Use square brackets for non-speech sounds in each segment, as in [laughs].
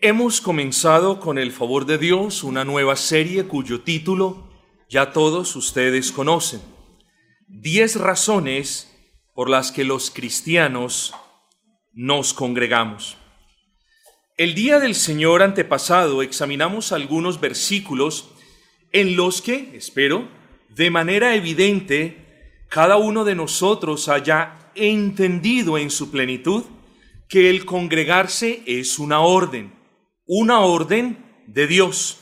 Hemos comenzado con el favor de Dios una nueva serie cuyo título ya todos ustedes conocen. Diez razones por las que los cristianos nos congregamos. El día del Señor antepasado examinamos algunos versículos en los que, espero, de manera evidente, cada uno de nosotros haya entendido en su plenitud que el congregarse es una orden una orden de Dios.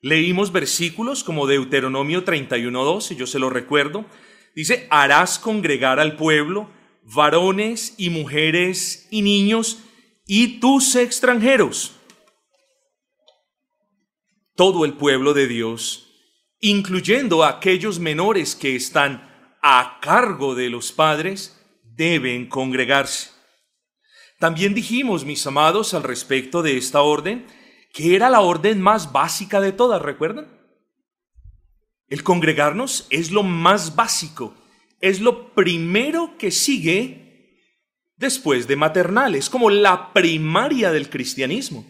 Leímos versículos como Deuteronomio 31.2, y yo se lo recuerdo. Dice, harás congregar al pueblo, varones y mujeres y niños, y tus extranjeros. Todo el pueblo de Dios, incluyendo aquellos menores que están a cargo de los padres, deben congregarse. También dijimos, mis amados, al respecto de esta orden, que era la orden más básica de todas, ¿recuerdan? El congregarnos es lo más básico, es lo primero que sigue después de maternal, es como la primaria del cristianismo.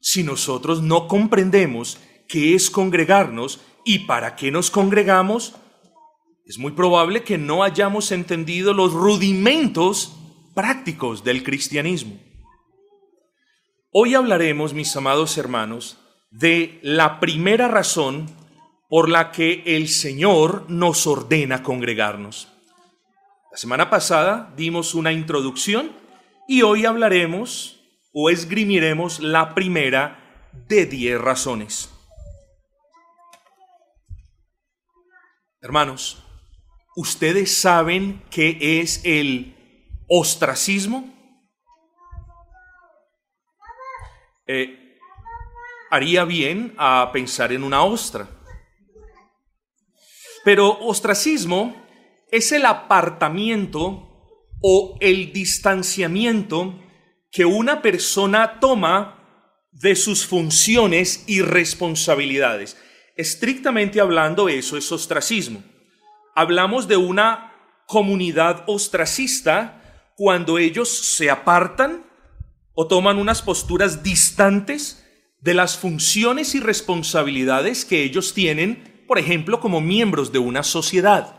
Si nosotros no comprendemos qué es congregarnos y para qué nos congregamos, es muy probable que no hayamos entendido los rudimentos prácticos del cristianismo. Hoy hablaremos, mis amados hermanos, de la primera razón por la que el Señor nos ordena congregarnos. La semana pasada dimos una introducción y hoy hablaremos o esgrimiremos la primera de diez razones. Hermanos, ustedes saben qué es el ostracismo, eh, haría bien a pensar en una ostra. Pero ostracismo es el apartamiento o el distanciamiento que una persona toma de sus funciones y responsabilidades. Estrictamente hablando, eso es ostracismo. Hablamos de una comunidad ostracista cuando ellos se apartan o toman unas posturas distantes de las funciones y responsabilidades que ellos tienen, por ejemplo, como miembros de una sociedad.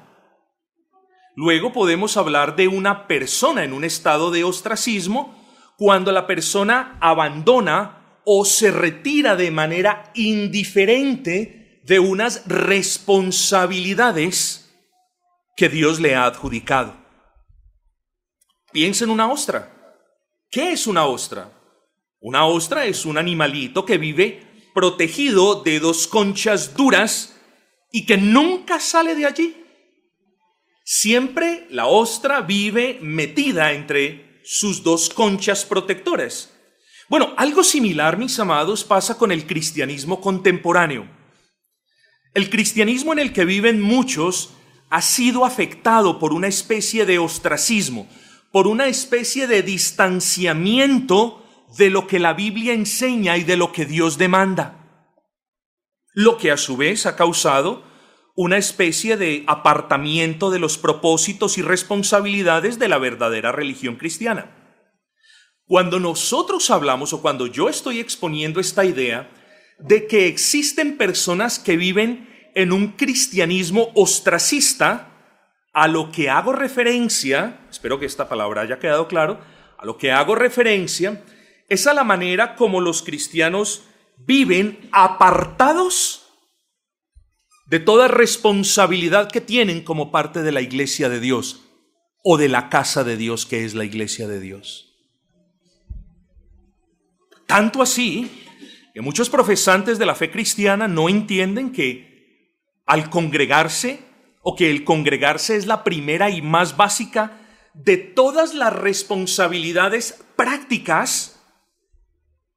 Luego podemos hablar de una persona en un estado de ostracismo cuando la persona abandona o se retira de manera indiferente de unas responsabilidades que Dios le ha adjudicado. Piensa en una ostra. ¿Qué es una ostra? Una ostra es un animalito que vive protegido de dos conchas duras y que nunca sale de allí. Siempre la ostra vive metida entre sus dos conchas protectoras. Bueno, algo similar, mis amados, pasa con el cristianismo contemporáneo. El cristianismo en el que viven muchos ha sido afectado por una especie de ostracismo, por una especie de distanciamiento de lo que la Biblia enseña y de lo que Dios demanda. Lo que a su vez ha causado una especie de apartamiento de los propósitos y responsabilidades de la verdadera religión cristiana. Cuando nosotros hablamos o cuando yo estoy exponiendo esta idea de que existen personas que viven en un cristianismo ostracista, a lo que hago referencia, espero que esta palabra haya quedado claro, a lo que hago referencia es a la manera como los cristianos viven apartados de toda responsabilidad que tienen como parte de la iglesia de Dios o de la casa de Dios que es la iglesia de Dios. Tanto así que muchos profesantes de la fe cristiana no entienden que al congregarse o que el congregarse es la primera y más básica de todas las responsabilidades prácticas.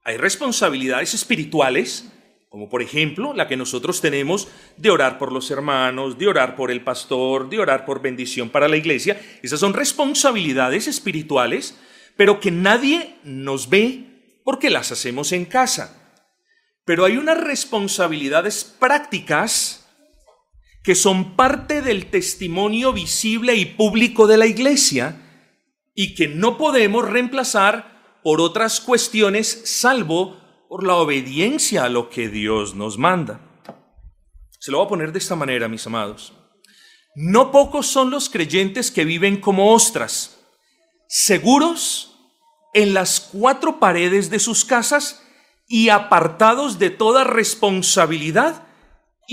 Hay responsabilidades espirituales, como por ejemplo la que nosotros tenemos de orar por los hermanos, de orar por el pastor, de orar por bendición para la iglesia. Esas son responsabilidades espirituales, pero que nadie nos ve porque las hacemos en casa. Pero hay unas responsabilidades prácticas que son parte del testimonio visible y público de la iglesia y que no podemos reemplazar por otras cuestiones salvo por la obediencia a lo que Dios nos manda. Se lo voy a poner de esta manera, mis amados. No pocos son los creyentes que viven como ostras, seguros en las cuatro paredes de sus casas y apartados de toda responsabilidad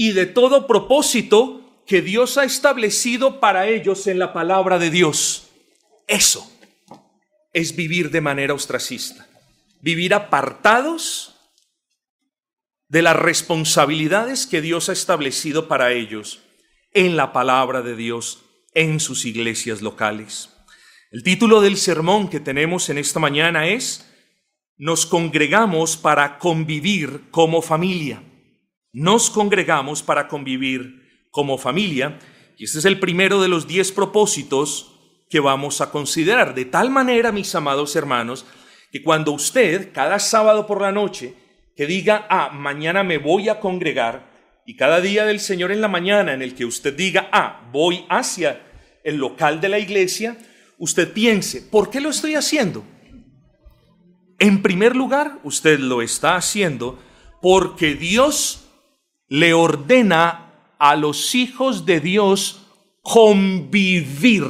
y de todo propósito que Dios ha establecido para ellos en la palabra de Dios. Eso es vivir de manera ostracista, vivir apartados de las responsabilidades que Dios ha establecido para ellos en la palabra de Dios en sus iglesias locales. El título del sermón que tenemos en esta mañana es Nos congregamos para convivir como familia. Nos congregamos para convivir como familia. Y este es el primero de los diez propósitos que vamos a considerar. De tal manera, mis amados hermanos, que cuando usted cada sábado por la noche que diga, ah, mañana me voy a congregar, y cada día del Señor en la mañana en el que usted diga, ah, voy hacia el local de la iglesia, usted piense, ¿por qué lo estoy haciendo? En primer lugar, usted lo está haciendo porque Dios le ordena a los hijos de Dios convivir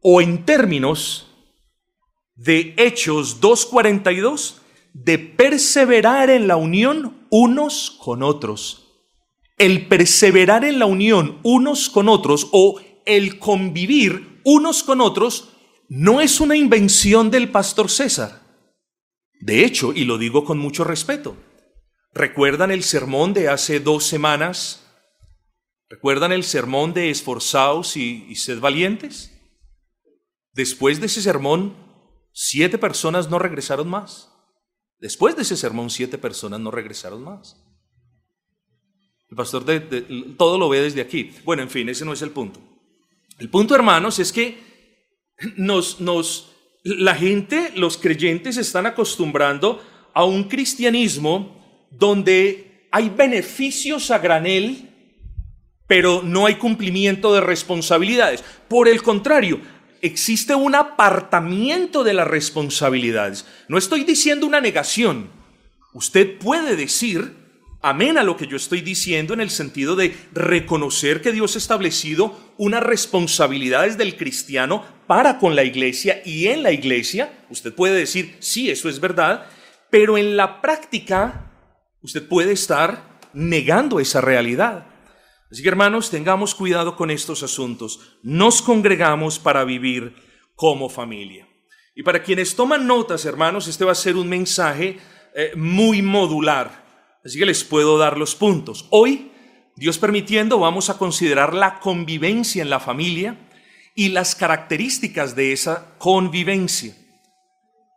o en términos de Hechos 2.42, de perseverar en la unión unos con otros. El perseverar en la unión unos con otros o el convivir unos con otros no es una invención del pastor César. De hecho, y lo digo con mucho respeto, ¿recuerdan el sermón de hace dos semanas? ¿Recuerdan el sermón de esforzaos y, sed valientes? Después de ese sermón, siete personas no regresaron más. Después de ese sermón, siete personas no regresaron más. El pastor de, todo lo ve desde aquí. Bueno, en fin, ese no es el punto. El punto, hermanos, es que nos, la gente, los creyentes, están acostumbrando a un cristianismo donde hay beneficios a granel, pero no hay cumplimiento de responsabilidades. Por el contrario, existe un apartamiento de las responsabilidades. No estoy diciendo una negación. Usted puede decir amén a lo que yo estoy diciendo en el sentido de reconocer que Dios ha establecido unas responsabilidades del cristiano para con la iglesia y en la iglesia. Usted puede decir, sí, eso es verdad, pero en la práctica usted puede estar negando esa realidad. Así que hermanos, tengamos cuidado con estos asuntos. Nos congregamos para vivir como familia. Y para quienes toman notas, hermanos, este va a ser un mensaje eh, muy modular. Así que les puedo dar los puntos. Hoy, Dios permitiendo, vamos a considerar la convivencia en la familia y las características de esa convivencia.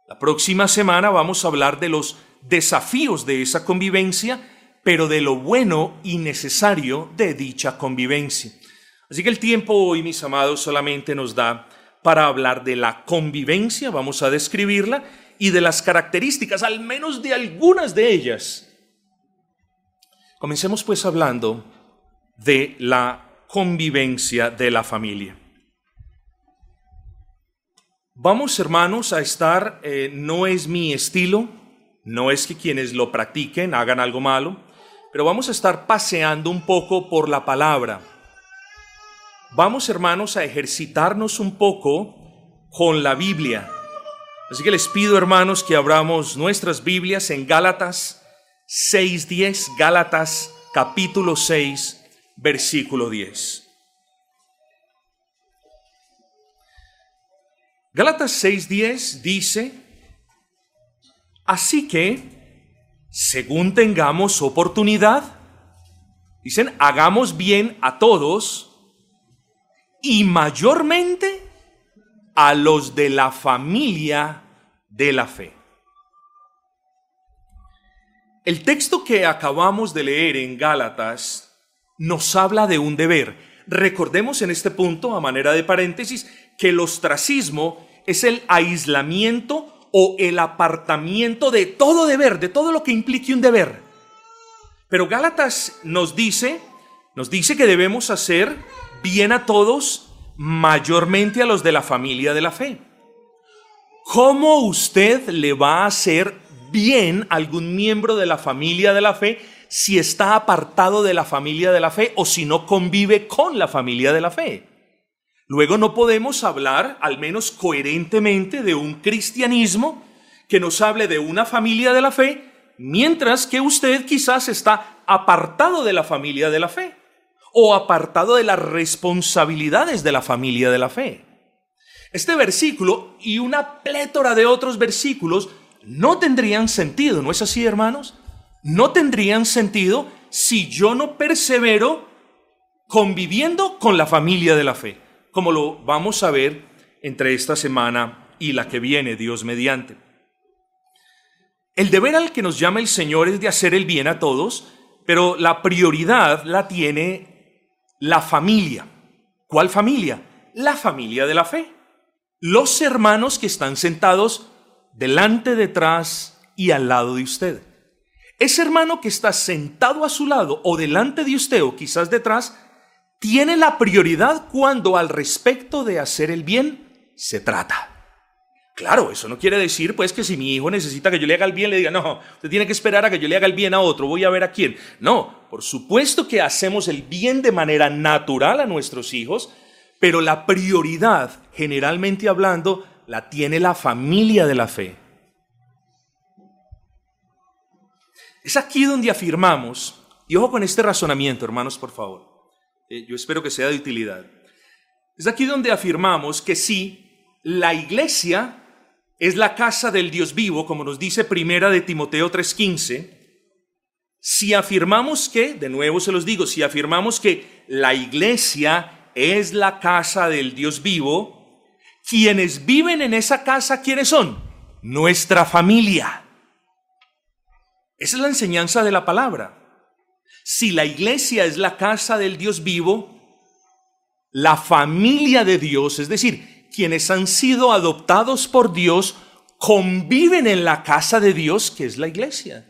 La próxima semana vamos a hablar de los desafíos de esa convivencia pero de lo bueno y necesario de dicha convivencia. Así que el tiempo hoy, mis amados, solamente nos da para hablar de la convivencia, vamos a describirla, y de las características, al menos de algunas de ellas. Comencemos pues hablando de la convivencia de la familia. Vamos, hermanos, a estar, eh, no es mi estilo, no es que quienes lo practiquen hagan algo malo, pero vamos a estar paseando un poco por la palabra. Vamos, hermanos, a ejercitarnos un poco con la Biblia. Así que les pido, hermanos, que abramos nuestras Biblias en Gálatas 6.10, Gálatas capítulo 6, versículo 10. Gálatas 6.10 dice, así que según tengamos oportunidad. Dicen, hagamos bien a todos y mayormente a los de la familia de la fe. El texto que acabamos de leer en Gálatas nos habla de un deber. Recordemos en este punto, a manera de paréntesis, que el ostracismo es el aislamiento o el apartamiento de todo deber, de todo lo que implique un deber. Pero Gálatas nos dice, nos dice que debemos hacer bien a todos, mayormente a los de la familia de la fe. ¿Cómo usted le va a hacer bien algún miembro de la familia de la fe si está apartado de la familia de la fe o si no convive con la familia de la fe. Luego no podemos hablar, al menos coherentemente, de un cristianismo que nos hable de una familia de la fe, mientras que usted quizás está apartado de la familia de la fe o apartado de las responsabilidades de la familia de la fe. Este versículo y una plétora de otros versículos no tendrían sentido, ¿no es así, hermanos? No tendrían sentido si yo no persevero conviviendo con la familia de la fe, como lo vamos a ver entre esta semana y la que viene, Dios mediante. El deber al que nos llama el Señor es de hacer el bien a todos, pero la prioridad la tiene la familia. ¿Cuál familia? La familia de la fe. Los hermanos que están sentados delante, detrás y al lado de usted. Ese hermano que está sentado a su lado o delante de usted o quizás detrás, tiene la prioridad cuando al respecto de hacer el bien se trata. Claro, eso no quiere decir pues que si mi hijo necesita que yo le haga el bien, le diga, no, usted tiene que esperar a que yo le haga el bien a otro, voy a ver a quién. No, por supuesto que hacemos el bien de manera natural a nuestros hijos, pero la prioridad, generalmente hablando, la tiene la familia de la fe. Es aquí donde afirmamos, y ojo con este razonamiento, hermanos, por favor, eh, yo espero que sea de utilidad. Es aquí donde afirmamos que sí, la iglesia es la casa del Dios vivo, como nos dice Primera de Timoteo 3:15, si afirmamos que, de nuevo se los digo, si afirmamos que la iglesia es la casa del Dios vivo, quienes viven en esa casa, ¿quiénes son? Nuestra familia. Esa es la enseñanza de la palabra. Si la iglesia es la casa del Dios vivo, la familia de Dios, es decir, quienes han sido adoptados por Dios conviven en la casa de Dios, que es la iglesia.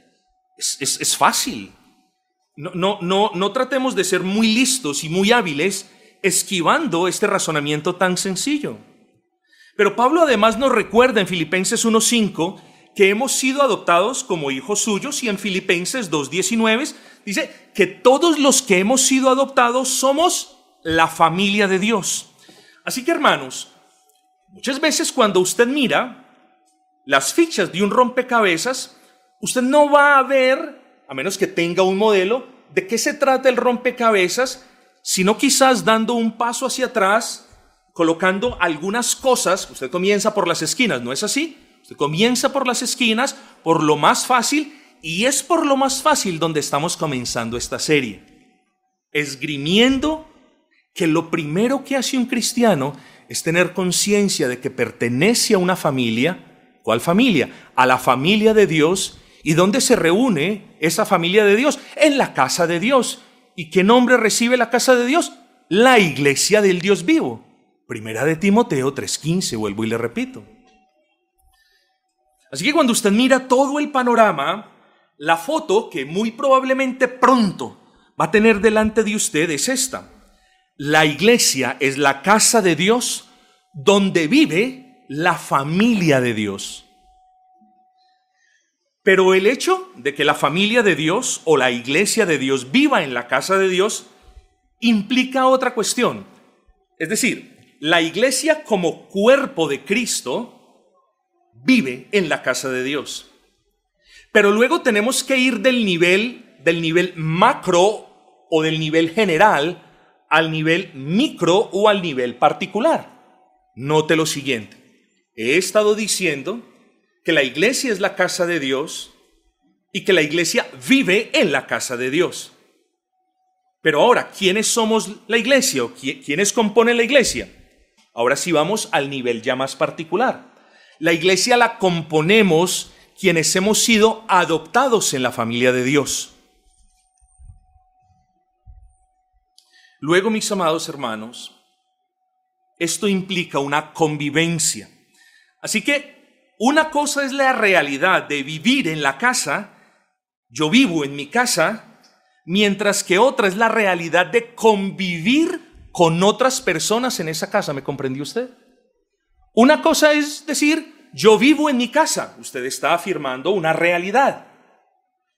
Es, fácil. No, no, no, no tratemos de ser muy listos y muy hábiles esquivando este razonamiento tan sencillo. Pero Pablo además nos recuerda en Filipenses 1.5 que hemos sido adoptados como hijos suyos y en Filipenses 2.19 dice que todos los que hemos sido adoptados somos la familia de Dios. Así que hermanos, Muchas veces cuando usted mira las fichas de un rompecabezas, usted no va a ver, a menos que tenga un modelo, de qué se trata el rompecabezas, sino quizás dando un paso hacia atrás, colocando algunas cosas. Usted comienza por las esquinas, ¿no es así? Usted comienza por las esquinas, por lo más fácil, y es por lo más fácil donde estamos comenzando esta serie. Esgrimiendo que lo primero que hace un cristiano es tener conciencia de que pertenece a una familia. ¿Cuál familia? A la familia de Dios. ¿Y dónde se reúne esa familia de Dios? En la casa de Dios. ¿Y qué nombre recibe la casa de Dios? La iglesia del Dios vivo. Primera de Timoteo 3:15, vuelvo y le repito. Así que cuando usted mira todo el panorama, la foto que muy probablemente pronto va a tener delante de usted es esta. La iglesia es la casa de Dios donde vive la familia de Dios. Pero el hecho de que la familia de Dios o la iglesia de Dios viva en la casa de Dios implica otra cuestión. Es decir, la iglesia como cuerpo de Cristo vive en la casa de Dios. Pero luego tenemos que ir del nivel del nivel macro o del nivel general al nivel micro o al nivel particular. Note lo siguiente. He estado diciendo que la iglesia es la casa de Dios y que la iglesia vive en la casa de Dios. Pero ahora, ¿quiénes somos la iglesia o quiénes componen la iglesia? Ahora sí vamos al nivel ya más particular. La iglesia la componemos quienes hemos sido adoptados en la familia de Dios. Luego, mis amados hermanos, esto implica una convivencia. Así que una cosa es la realidad de vivir en la casa, yo vivo en mi casa, mientras que otra es la realidad de convivir con otras personas en esa casa. ¿Me comprendió usted? Una cosa es decir, yo vivo en mi casa. Usted está afirmando una realidad.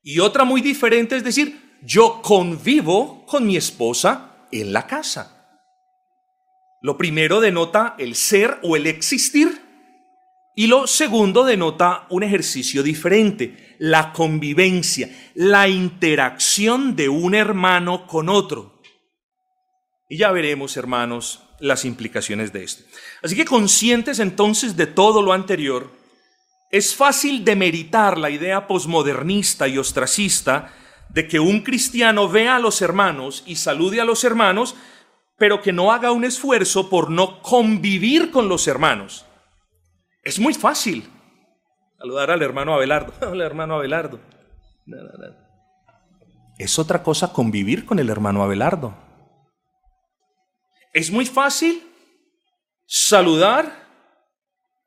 Y otra muy diferente es decir, yo convivo con mi esposa en la casa. Lo primero denota el ser o el existir y lo segundo denota un ejercicio diferente, la convivencia, la interacción de un hermano con otro. Y ya veremos, hermanos, las implicaciones de esto. Así que conscientes entonces de todo lo anterior, es fácil demeritar la idea posmodernista y ostracista de que un cristiano vea a los hermanos y salude a los hermanos, pero que no haga un esfuerzo por no convivir con los hermanos. Es muy fácil saludar al hermano Abelardo. [laughs] Hola, hermano Abelardo. Es otra cosa convivir con el hermano Abelardo. Es muy fácil saludar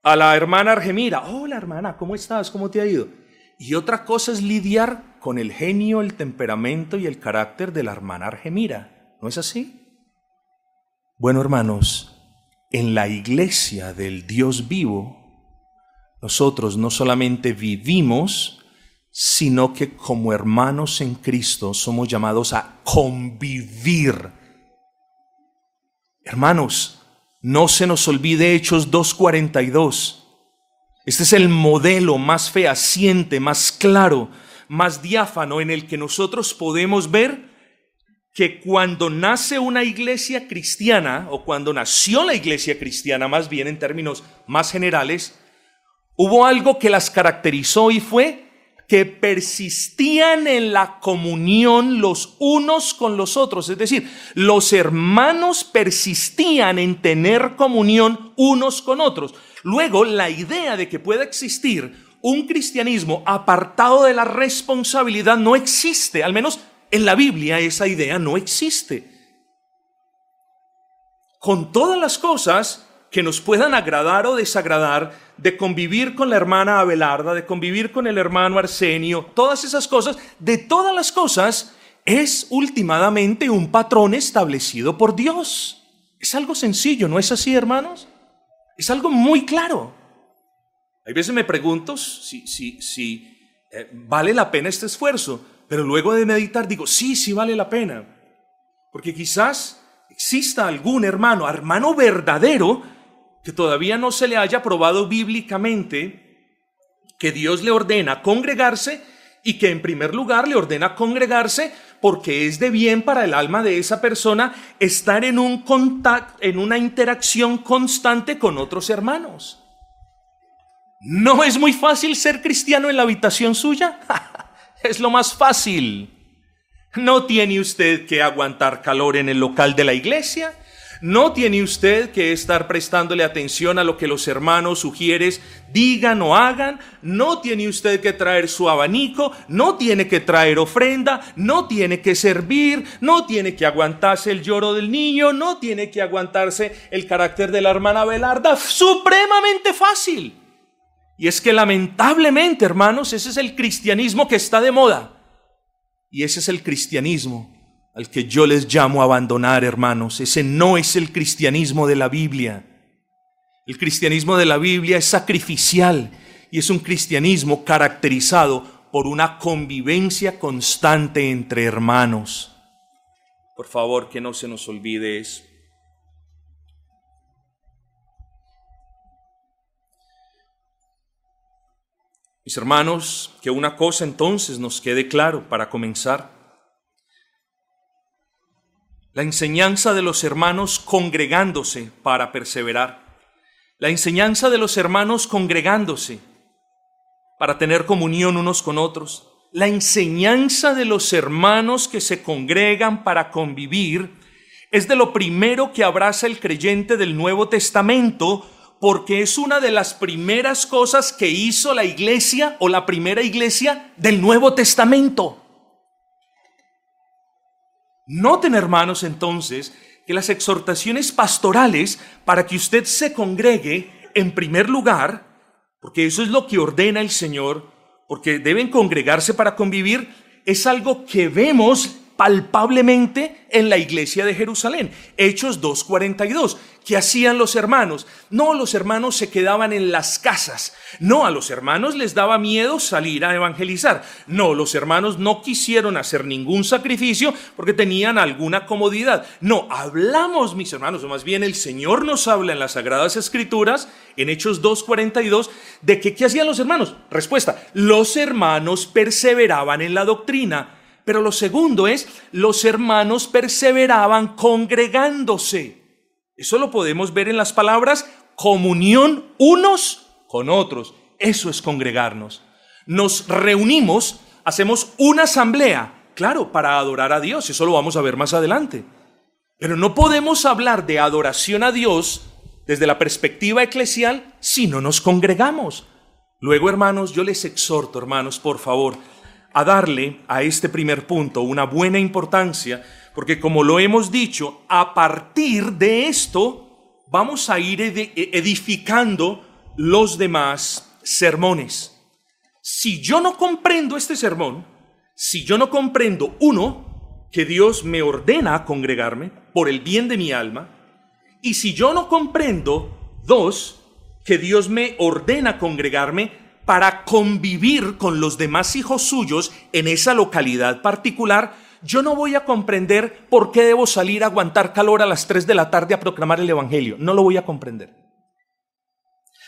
a la hermana Argemira. Hola hermana, ¿cómo estás? ¿Cómo te ha ido? Y otra cosa es lidiar con el genio, el temperamento y el carácter de la hermana Argemira. ¿No es así? Bueno, hermanos, en la iglesia del Dios vivo, nosotros no solamente vivimos, sino que como hermanos en Cristo somos llamados a convivir Hermanos, no se nos olvide Hechos 2.42. Este es el modelo más fehaciente, más claro, más diáfano en el que nosotros podemos ver que cuando nace una iglesia cristiana, o cuando nació la iglesia cristiana, más bien en términos más generales, hubo algo que las caracterizó y fue que persistían en la comunión los unos con los otros. Es decir, los hermanos persistían en tener comunión unos con otros. Luego, la idea de que pueda existir un cristianismo apartado de la responsabilidad no existe. Al menos en la Biblia esa idea no existe. Con todas las cosas que nos puedan agradar o desagradar, de convivir con la hermana Abelarda, de convivir con el hermano Arsenio, todas esas cosas, de todas las cosas, es últimamente un patrón establecido por Dios. Es algo sencillo, ¿no es así, hermanos? Es algo muy claro. Hay veces me pregunto si, si, si eh, vale la pena este esfuerzo, pero luego de meditar digo, sí, sí vale la pena. Porque quizás exista algún hermano, hermano verdadero, que todavía no se le haya probado bíblicamente que Dios le ordena congregarse y que en primer lugar le ordena congregarse porque es de bien para el alma de esa persona estar en un contacto, en una interacción constante con otros hermanos. ¿No es muy fácil ser cristiano en la habitación suya? [laughs] es lo más fácil. No tiene usted que aguantar calor en el local de la iglesia. No tiene usted que estar prestándole atención a lo que los hermanos sugieres digan o hagan. No tiene usted que traer su abanico. No tiene que traer ofrenda. No tiene que servir. No tiene que aguantarse el lloro del niño. No tiene que aguantarse el carácter de la hermana Belarda. Supremamente fácil. Y es que lamentablemente, hermanos, ese es el cristianismo que está de moda. Y ese es el cristianismo al que yo les llamo a abandonar, hermanos. Ese no es el cristianismo de la Biblia. El cristianismo de la Biblia es sacrificial y es un cristianismo caracterizado por una convivencia constante entre hermanos. Por favor, que no se nos olvide eso. Mis hermanos, que una cosa entonces nos quede claro para comenzar. La enseñanza de los hermanos congregándose para perseverar. La enseñanza de los hermanos congregándose para tener comunión unos con otros. La enseñanza de los hermanos que se congregan para convivir es de lo primero que abraza el creyente del Nuevo Testamento porque es una de las primeras cosas que hizo la iglesia o la primera iglesia del Nuevo Testamento. Noten, hermanos, entonces, que las exhortaciones pastorales para que usted se congregue, en primer lugar, porque eso es lo que ordena el Señor, porque deben congregarse para convivir, es algo que vemos palpablemente en la iglesia de Jerusalén. Hechos 2.42. ¿Qué hacían los hermanos? No, los hermanos se quedaban en las casas. No, a los hermanos les daba miedo salir a evangelizar. No, los hermanos no quisieron hacer ningún sacrificio porque tenían alguna comodidad. No, hablamos, mis hermanos, o más bien el Señor nos habla en las Sagradas Escrituras, en Hechos 2.42, de que ¿qué hacían los hermanos? Respuesta, los hermanos perseveraban en la doctrina. Pero lo segundo es, los hermanos perseveraban congregándose. Eso lo podemos ver en las palabras comunión unos con otros. Eso es congregarnos. Nos reunimos, hacemos una asamblea, claro, para adorar a Dios. Eso lo vamos a ver más adelante. Pero no podemos hablar de adoración a Dios desde la perspectiva eclesial si no nos congregamos. Luego, hermanos, yo les exhorto, hermanos, por favor, a darle a este primer punto una buena importancia porque como lo hemos dicho, a partir de esto vamos a ir edificando los demás sermones. Si yo no comprendo este sermón, si yo no comprendo, uno, que Dios me ordena congregarme por el bien de mi alma, y si yo no comprendo, dos, que Dios me ordena congregarme para convivir con los demás hijos suyos en esa localidad particular, yo no voy a comprender por qué debo salir a aguantar calor a las 3 de la tarde a proclamar el Evangelio. No lo voy a comprender.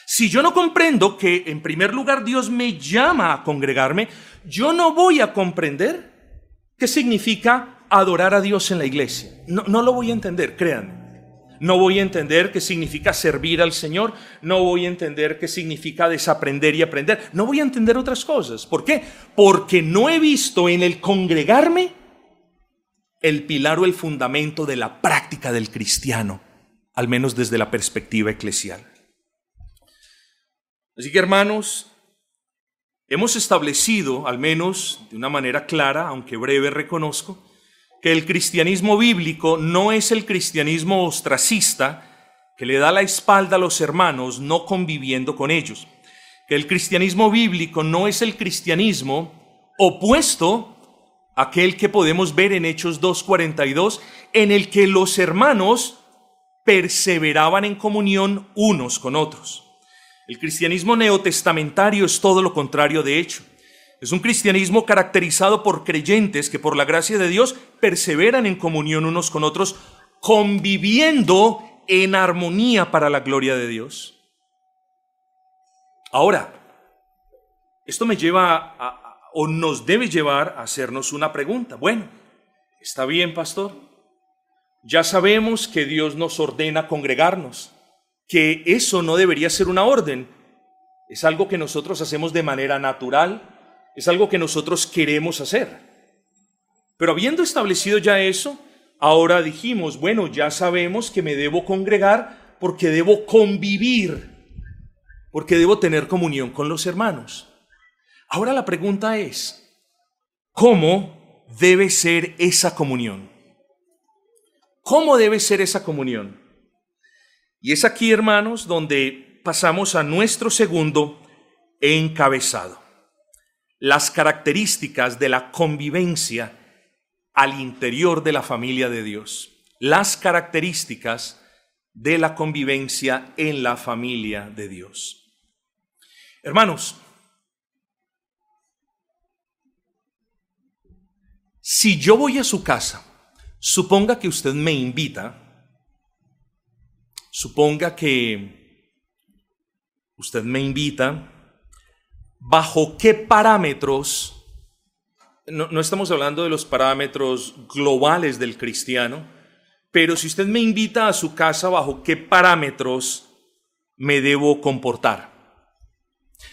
Si yo no comprendo que en primer lugar Dios me llama a congregarme, yo no voy a comprender qué significa adorar a Dios en la iglesia. No, no lo voy a entender, créanme. No voy a entender qué significa servir al Señor, no voy a entender qué significa desaprender y aprender, no voy a entender otras cosas. ¿Por qué? Porque no he visto en el congregarme el pilar o el fundamento de la práctica del cristiano, al menos desde la perspectiva eclesial. Así que hermanos, hemos establecido, al menos de una manera clara, aunque breve reconozco, que el cristianismo bíblico no es el cristianismo ostracista que le da la espalda a los hermanos no conviviendo con ellos, que el cristianismo bíblico no es el cristianismo opuesto aquel que podemos ver en Hechos 2.42, en el que los hermanos perseveraban en comunión unos con otros. El cristianismo neotestamentario es todo lo contrario de hecho. Es un cristianismo caracterizado por creyentes que por la gracia de Dios perseveran en comunión unos con otros, conviviendo en armonía para la gloria de Dios. Ahora, esto me lleva a, o nos debe llevar a hacernos una pregunta. Bueno, está bien, pastor. Ya sabemos que Dios nos ordena congregarnos, que eso no debería ser una orden. Es algo que nosotros hacemos de manera natural, es algo que nosotros queremos hacer. Pero habiendo establecido ya eso, ahora dijimos, bueno, ya sabemos que me debo congregar porque debo convivir, porque debo tener comunión con los hermanos. Ahora la pregunta es, ¿cómo debe ser esa comunión? ¿Cómo debe ser esa comunión? Y es aquí, hermanos, donde pasamos a nuestro segundo encabezado. Las características de la convivencia al interior de la familia de Dios. Las características de la convivencia en la familia de Dios. Hermanos, Si yo voy a su casa, suponga que usted me invita, suponga que usted me invita, ¿bajo qué parámetros? No, estamos hablando de los parámetros globales del cristiano, pero si usted me invita a su casa, ¿bajo qué parámetros me debo comportar?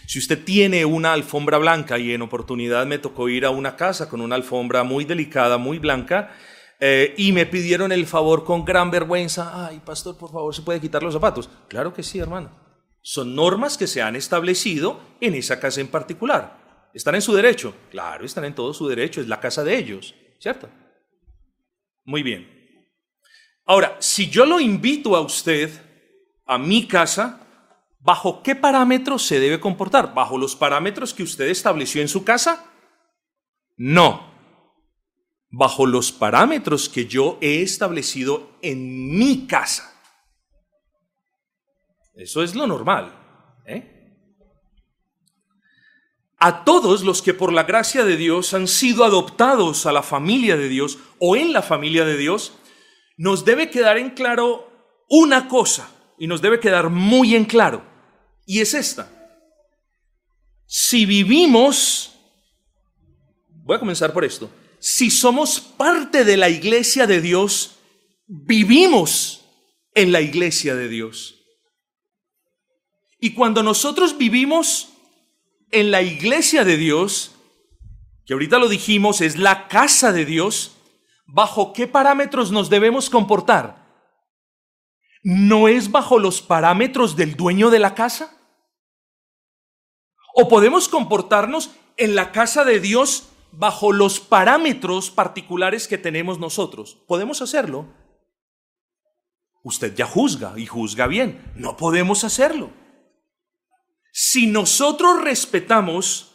Si usted tiene una alfombra blanca y en oportunidad me tocó ir a una casa con una alfombra muy delicada, muy blanca, eh, y me pidieron el favor con gran vergüenza, ay, pastor, por favor, ¿se puede quitar los zapatos? Claro que sí, hermano. Son normas que se han establecido en esa casa en particular. ¿Están en su derecho? Claro, están en todo su derecho, es la casa de ellos, ¿cierto? Muy bien. Ahora, si yo lo invito a usted a mi casa, ¿Bajo qué parámetros se debe comportar? ¿Bajo los parámetros que usted estableció en su casa? No. bajo los parámetros que yo he establecido en mi casa. Eso es lo normal. ¿eh? A todos los que por la gracia de Dios han sido adoptados a la familia de Dios o en la familia de Dios, nos debe quedar en claro una cosa y nos debe quedar muy en claro, y es esta. Si vivimos, voy a comenzar por esto, si somos parte de la iglesia de Dios, vivimos en la iglesia de Dios. Y cuando nosotros vivimos en la iglesia de Dios, que ahorita lo dijimos, es la casa de Dios, ¿bajo qué parámetros nos debemos comportar? ¿No es bajo los parámetros del dueño de la casa? ¿O podemos comportarnos en la casa de Dios bajo los parámetros particulares que tenemos nosotros? ¿Podemos hacerlo? Usted ya juzga y juzga bien. No podemos hacerlo. Si nosotros respetamos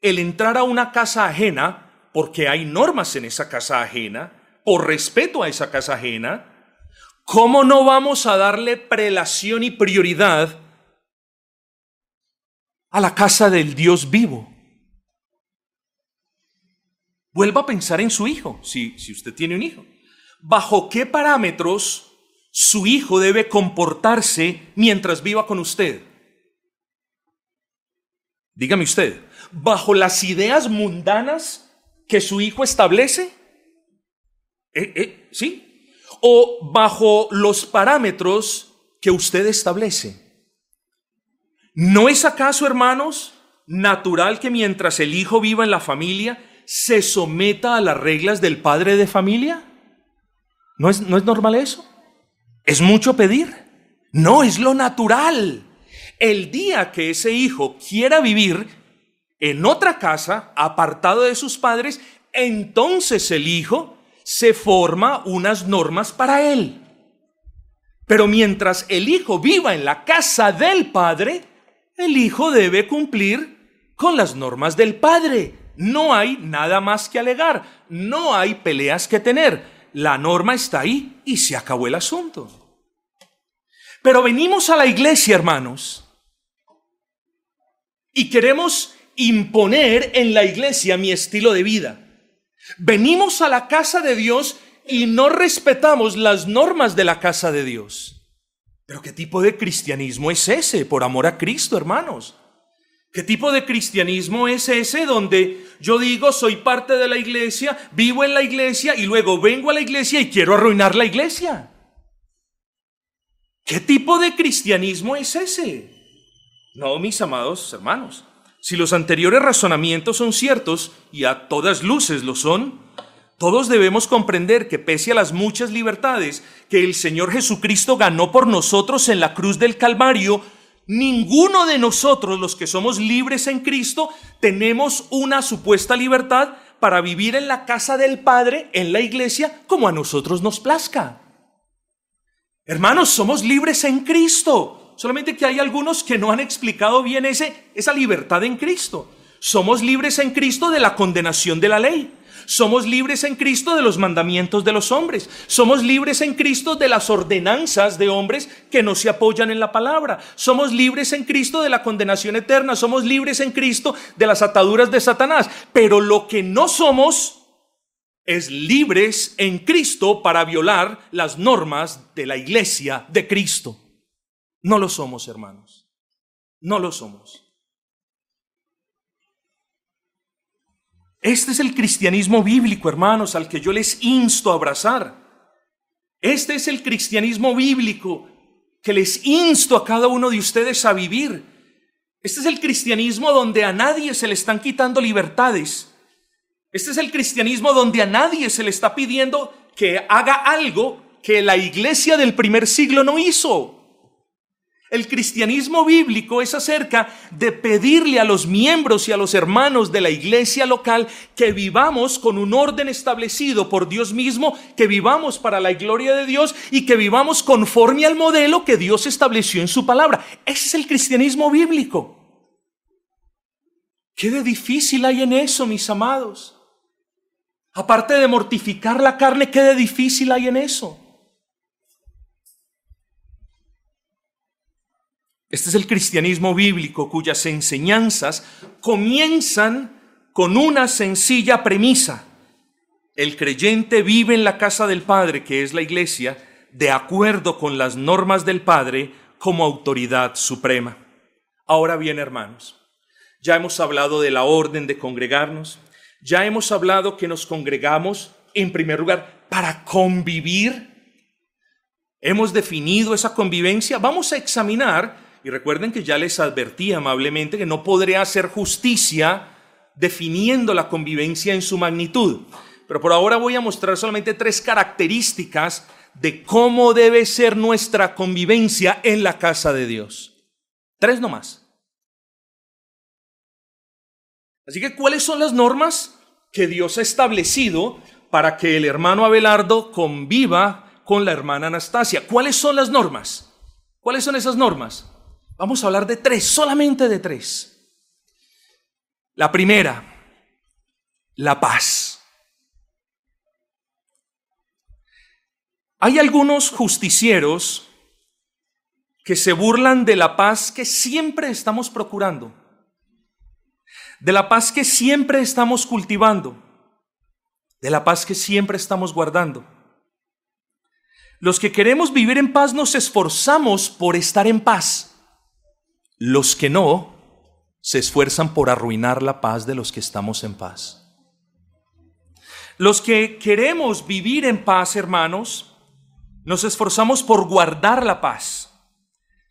el entrar a una casa ajena, porque hay normas en esa casa ajena, por respeto a esa casa ajena, ¿cómo no vamos a darle prelación y prioridad a la casa del Dios vivo? Vuelva a pensar en su hijo, si, si usted tiene un hijo. ¿Bajo qué parámetros su hijo debe comportarse mientras viva con usted? Dígame usted, ¿bajo las ideas mundanas que su hijo establece? ¿Eh, eh, ¿Sí? ¿O bajo los parámetros que usted establece? ¿No es acaso, hermanos, natural que mientras el hijo viva en la familia, se someta a las reglas del padre de familia? ¿No es, no es normal eso? ¿Es mucho pedir? No, es lo natural. El día que ese hijo quiera vivir en otra casa, apartado de sus padres, entonces el hijo se forma unas normas para él. Pero mientras el hijo viva en la casa del padre, el hijo debe cumplir con las normas del padre. No hay nada más que alegar, no hay peleas que tener. La norma está ahí y se acabó el asunto. Pero venimos a la iglesia, hermanos, y queremos imponer en la iglesia mi estilo de vida. Venimos a la casa de Dios y no respetamos las normas de la casa de Dios. Pero ¿qué tipo de cristianismo es ese? Por amor a Cristo, hermanos. ¿Qué tipo de cristianismo es ese donde yo digo soy parte de la iglesia, vivo en la iglesia y luego vengo a la iglesia y quiero arruinar la iglesia? ¿Qué tipo de cristianismo es ese? No, mis amados hermanos, si los anteriores razonamientos son ciertos, y a todas luces lo son, todos debemos comprender que pese a las muchas libertades que el Señor Jesucristo ganó por nosotros en la cruz del Calvario, ninguno de nosotros, los que somos libres en Cristo, tenemos una supuesta libertad para vivir en la casa del Padre, en la iglesia, como a nosotros nos plazca. Hermanos, somos libres en Cristo. Solamente que hay algunos que no han explicado bien ese, esa libertad en Cristo. Somos libres en Cristo de la condenación de la ley. Somos libres en Cristo de los mandamientos de los hombres. Somos libres en Cristo de las ordenanzas de hombres que no se apoyan en la palabra. Somos libres en Cristo de la condenación eterna. Somos libres en Cristo de las ataduras de Satanás. Pero lo que no somos es libres en Cristo para violar las normas de la iglesia de Cristo. No lo somos, hermanos. No lo somos. Este es el cristianismo bíblico, hermanos, al que yo les insto a abrazar. Este es el cristianismo bíblico que les insto a cada uno de ustedes a vivir. Este es el cristianismo donde a nadie se le están quitando libertades. Este es el cristianismo donde a nadie se le está pidiendo que haga algo que la iglesia del primer siglo no hizo. El cristianismo bíblico es acerca de pedirle a los miembros y a los hermanos de la iglesia local que vivamos con un orden establecido por Dios mismo, que vivamos para la gloria de Dios y que vivamos conforme al modelo que Dios estableció en su palabra. Ese es el cristianismo bíblico. ¿Qué de difícil hay en eso, mis amados? Aparte de mortificar la carne, ¿qué difícil hay en eso? Este es el cristianismo bíblico cuyas enseñanzas comienzan con una sencilla premisa. El creyente vive en la casa del Padre, que es la iglesia, de acuerdo con las normas del Padre como autoridad suprema. Ahora bien, hermanos, ya hemos hablado de la orden de congregarnos, ya hemos hablado que nos congregamos en primer lugar para convivir. Hemos definido esa convivencia. Vamos a examinar y recuerden que ya les advertí amablemente que no podré hacer justicia definiendo la convivencia en su magnitud. Pero por ahora voy a mostrar solamente tres características de cómo debe ser nuestra convivencia en la casa de Dios. Tres nomás. Así que, ¿cuáles son las normas que Dios ha establecido para que el hermano Abelardo conviva con la hermana Anastasia? ¿Cuáles son las normas? ¿Cuáles son esas normas? Vamos a hablar de tres, solamente de tres. La primera, la paz. Hay algunos justicieros que se burlan de la paz que siempre estamos procurando, de la paz que siempre estamos cultivando, de la paz que siempre estamos guardando. Los que queremos vivir en paz nos esforzamos por estar en paz. Los que no se esfuerzan por arruinar la paz de los que estamos en paz. Los que queremos vivir en paz, hermanos, nos esforzamos por guardar la paz.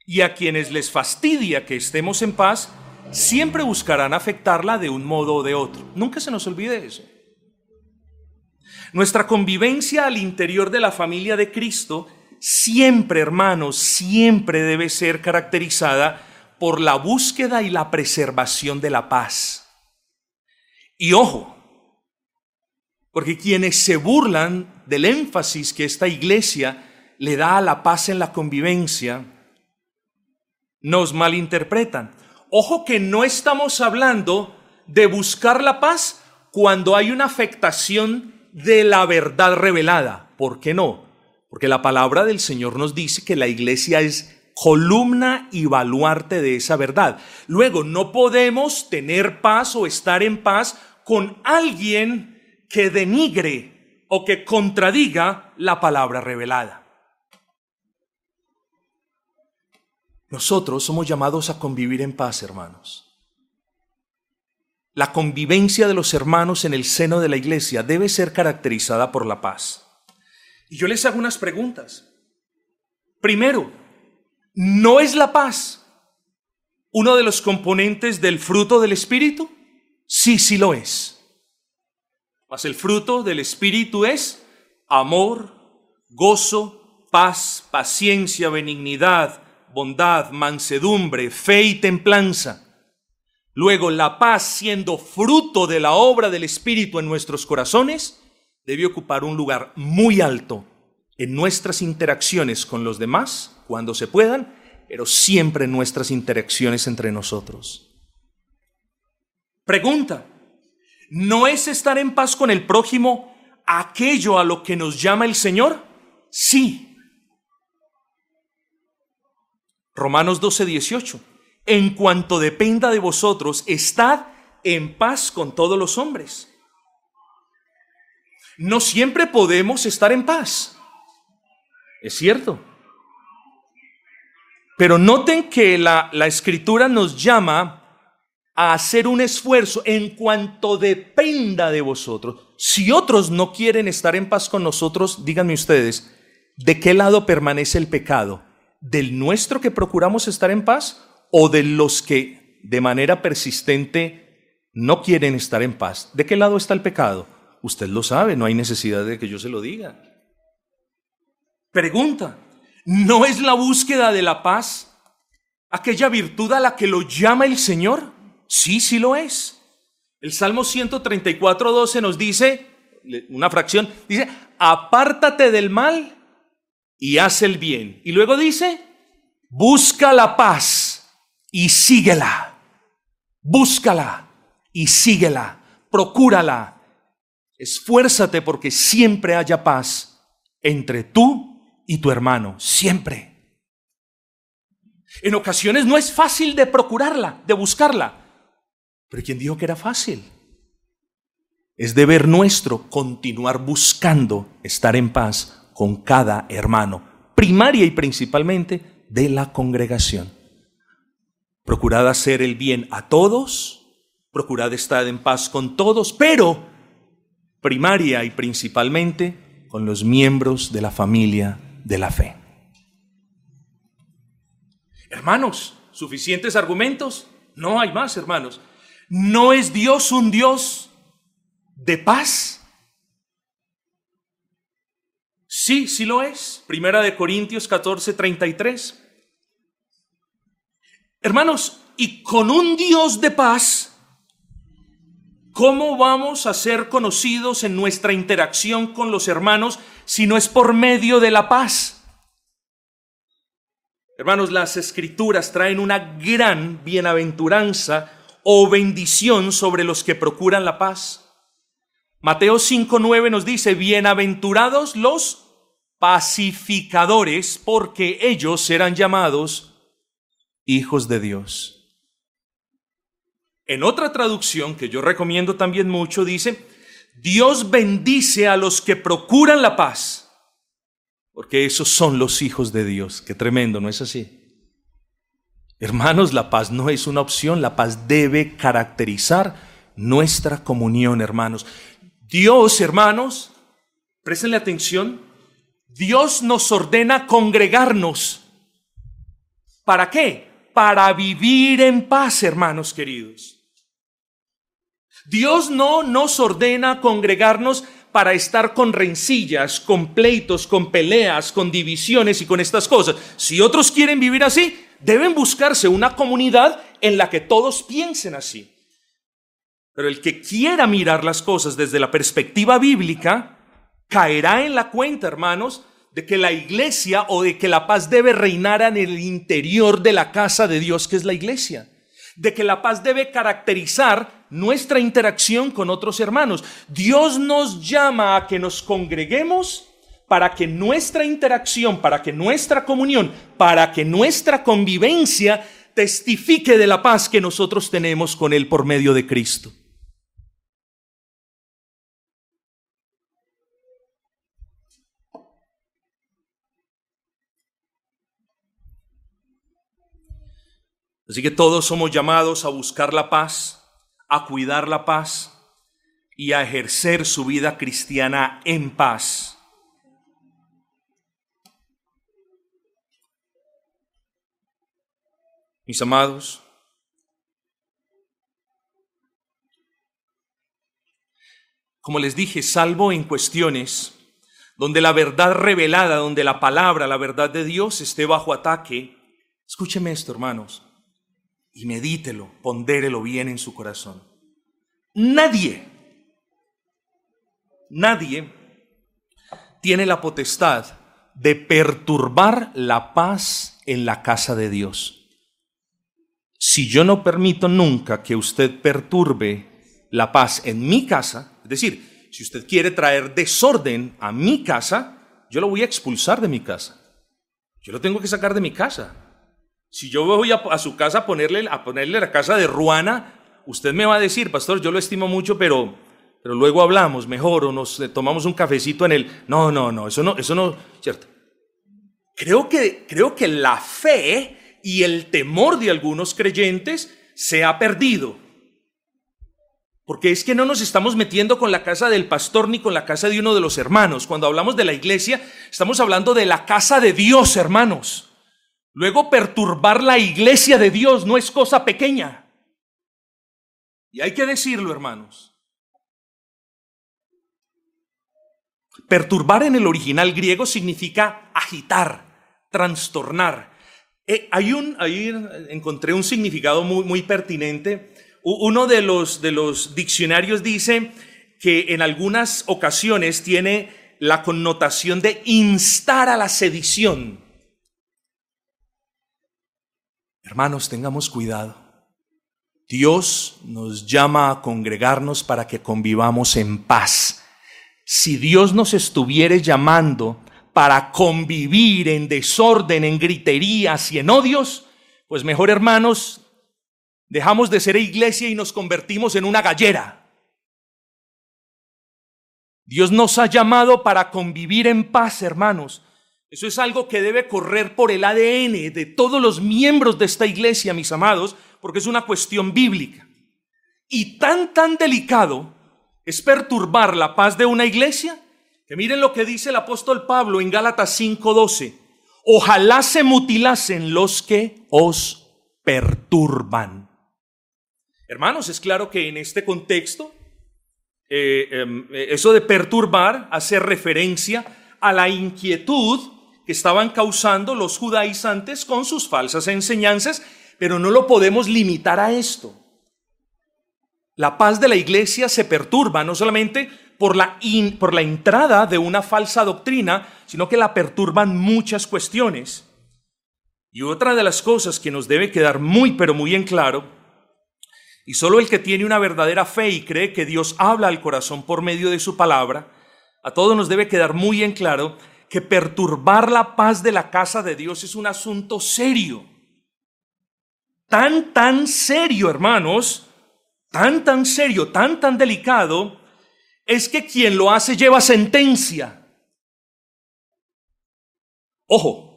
Y a quienes les fastidia que estemos en paz, siempre buscarán afectarla de un modo o de otro. Nunca se nos olvide eso. Nuestra convivencia al interior de la familia de Cristo siempre, hermanos, siempre debe ser caracterizada por la búsqueda y la preservación de la paz. Y ojo, porque quienes se burlan del énfasis que esta iglesia le da a la paz en la convivencia, nos malinterpretan. Ojo que no estamos hablando de buscar la paz cuando hay una afectación de la verdad revelada. ¿Por qué no? Porque la palabra del Señor nos dice que la iglesia es columna y baluarte de esa verdad. Luego, no podemos tener paz o estar en paz con alguien que denigre o que contradiga la palabra revelada. Nosotros somos llamados a convivir en paz, hermanos. La convivencia de los hermanos en el seno de la iglesia debe ser caracterizada por la paz. Y yo les hago unas preguntas. Primero, ¿No es la paz uno de los componentes del fruto del Espíritu? Sí, sí lo es. Mas el fruto del Espíritu es amor, gozo, paz, paciencia, benignidad, bondad, mansedumbre, fe y templanza. Luego, la paz, siendo fruto de la obra del Espíritu en nuestros corazones, debe ocupar un lugar muy alto en nuestras interacciones con los demás cuando se puedan, pero siempre en nuestras interacciones entre nosotros. Pregunta, ¿no es estar en paz con el prójimo aquello a lo que nos llama el Señor? Sí. Romanos 12, 18. En cuanto dependa de vosotros, estad en paz con todos los hombres. No siempre podemos estar en paz. Es cierto. Pero noten que la, la escritura nos llama a hacer un esfuerzo en cuanto dependa de vosotros. Si otros no quieren estar en paz con nosotros, díganme ustedes, ¿de qué lado permanece el pecado? ¿Del nuestro que procuramos estar en paz o de los que de manera persistente no quieren estar en paz? ¿De qué lado está el pecado? Usted lo sabe, no hay necesidad de que yo se lo diga. Pregunta, ¿No es la búsqueda de la paz aquella virtud a la que lo llama el Señor? Sí, sí lo es. El Salmo 134, 12 nos dice, una fracción, dice, apártate del mal y haz el bien. Y luego dice, busca la paz y síguela. Búscala y síguela. Procúrala. Esfuérzate porque siempre haya paz entre tú y tu hermano, siempre. En ocasiones no es fácil de procurarla, de buscarla, pero ¿quién dijo que era fácil? Es deber nuestro continuar buscando estar en paz con cada hermano, primaria y principalmente de la congregación. Procurad hacer el bien a todos, procurad estar en paz con todos, pero primaria y principalmente con los miembros de la familia de la fe. Hermanos, ¿suficientes argumentos? No hay más, hermanos. ¿No es Dios un Dios de paz? Sí, sí lo es. Primera de Corintios 14, 33. Hermanos, y con un Dios de paz, ¿cómo vamos a ser conocidos en nuestra interacción con los hermanos si no es por medio de la paz? Hermanos, las escrituras traen una gran bienaventuranza o bendición sobre los que procuran la paz. Mateo 5.9 nos dice, bienaventurados los pacificadores, porque ellos serán llamados hijos de Dios. En otra traducción que yo recomiendo también mucho, dice, Dios bendice a los que procuran la paz, porque esos son los hijos de Dios. Qué tremendo, ¿no es así? Hermanos, la paz no es una opción, la paz debe caracterizar nuestra comunión, hermanos. Dios, hermanos, préstenle atención, Dios nos ordena congregarnos. ¿Para qué? Para vivir en paz, hermanos queridos. Dios no nos ordena congregarnos para estar con rencillas, con pleitos, con peleas, con divisiones y con estas cosas. Si otros quieren vivir así, deben buscarse una comunidad en la que todos piensen así. Pero el que quiera mirar las cosas desde la perspectiva bíblica, caerá en la cuenta, hermanos, de que la iglesia o de que la paz debe reinar en el interior de la casa de Dios, que es la iglesia. De que la paz debe caracterizar nuestra interacción con otros hermanos. Dios nos llama a que nos congreguemos para que nuestra interacción, para que nuestra comunión, para que nuestra convivencia testifique de la paz que nosotros tenemos con Él por medio de Cristo. Así que todos somos llamados a buscar la paz, a cuidar la paz y a ejercer su vida cristiana en paz. Mis amados, como les dije, salvo en cuestiones donde la verdad revelada, donde la palabra, la verdad de Dios esté bajo ataque, escúcheme esto, hermanos y medítelo, pondérelo bien en su corazón. Nadie, nadie tiene la potestad de perturbar la paz en la casa de Dios. Si yo no permito nunca que usted perturbe la paz en mi casa, es decir, si usted quiere traer desorden a mi casa, yo lo voy a expulsar de mi casa. Yo lo tengo que sacar de mi casa. Si yo voy a, su casa a ponerle, a ponerle la casa de Ruana, usted me va a decir, pastor, yo lo estimo mucho, pero, pero luego hablamos mejor o nos eh, tomamos un cafecito en el... No, no, no, eso no, eso no, ¿cierto? Creo que, creo que la fe y el temor de algunos creyentes se ha perdido. Porque es que no nos estamos metiendo con la casa del pastor ni con la casa de uno de los hermanos. Cuando hablamos de la iglesia, estamos hablando de la casa de Dios, hermanos. Luego perturbar la iglesia de Dios no es cosa pequeña. Y hay que decirlo, hermanos. Perturbar en el original griego significa agitar, trastornar. Eh, hay un, ahí encontré un significado muy, muy pertinente. Uno de los, de los diccionarios dice que en algunas ocasiones tiene la connotación de instar a la sedición. Hermanos, tengamos cuidado. Dios nos llama a congregarnos para que convivamos en paz, Si Dios nos estuviera llamando para convivir en desorden, en griterías y en odios, pues mejor hermanos, dejamos de ser iglesia y nos convertimos en una gallera. Dios nos ha llamado para convivir en paz, hermanos. Eso es algo que debe correr por el ADN de todos los miembros de esta iglesia, mis amados, porque es una cuestión bíblica. Y tan, tan delicado es perturbar la paz de una iglesia que miren lo que dice el apóstol Pablo en Gálatas 5:12. Ojalá se mutilasen los que os perturban. Hermanos, es claro que en este contexto, eh, em, eso de perturbar hace referencia a la inquietud que estaban causando los judaizantes con sus falsas enseñanzas, pero no lo podemos limitar a esto. La paz de la iglesia se perturba no solamente por la, por la entrada de una falsa doctrina, sino que la perturban muchas cuestiones. Y otra de las cosas que nos debe quedar muy, pero muy en claro, y solo el que tiene una verdadera fe y cree que Dios habla al corazón por medio de su palabra, a todos nos debe quedar muy en claro que perturbar la paz de la casa de Dios es un asunto serio. Tan, tan serio, hermanos, tan, tan serio, tan, tan delicado, es que quien lo hace lleva sentencia. Ojo,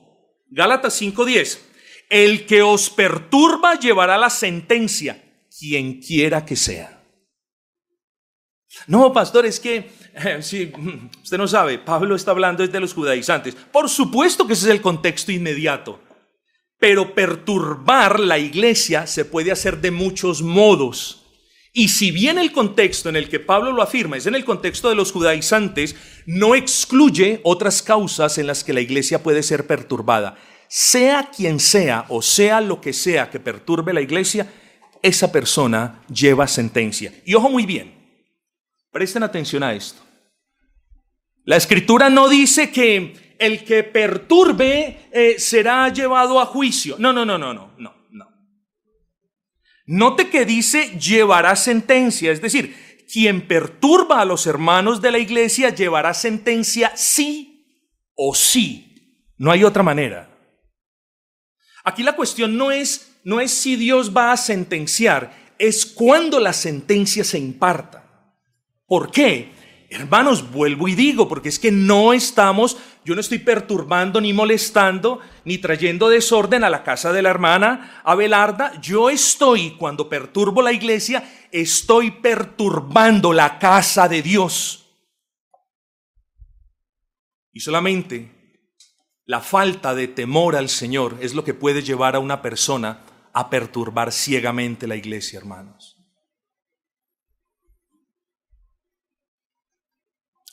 Gálatas 5:10. El que os perturba llevará la sentencia, quien quiera que sea. No, pastor, es que, eh, si usted no sabe, Pablo está hablando desde los judaizantes. Por supuesto que ese es el contexto inmediato. Pero perturbar la iglesia se puede hacer de muchos modos. Y si bien el contexto en el que Pablo lo afirma es en el contexto de los judaizantes, no excluye otras causas en las que la iglesia puede ser perturbada. Sea quien sea o sea lo que sea que perturbe la iglesia, esa persona lleva sentencia. Y ojo muy bien, presten atención a esto. La escritura no dice que el que perturbe eh, será llevado a juicio. No, no, no, no, no, no. Note que dice llevará sentencia, es decir, quien perturba a los hermanos de la iglesia llevará sentencia sí o sí. No hay otra manera. Aquí la cuestión no es, no es si Dios va a sentenciar, es cuando la sentencia se imparta. ¿Por qué? Hermanos, vuelvo y digo, porque es que no estamos, yo no estoy perturbando ni molestando ni trayendo desorden a la casa de la hermana Abelarda. Yo estoy, cuando perturbo la iglesia, estoy perturbando la casa de Dios. Y solamente la falta de temor al Señor es lo que puede llevar a una persona a perturbar ciegamente la iglesia, hermanos.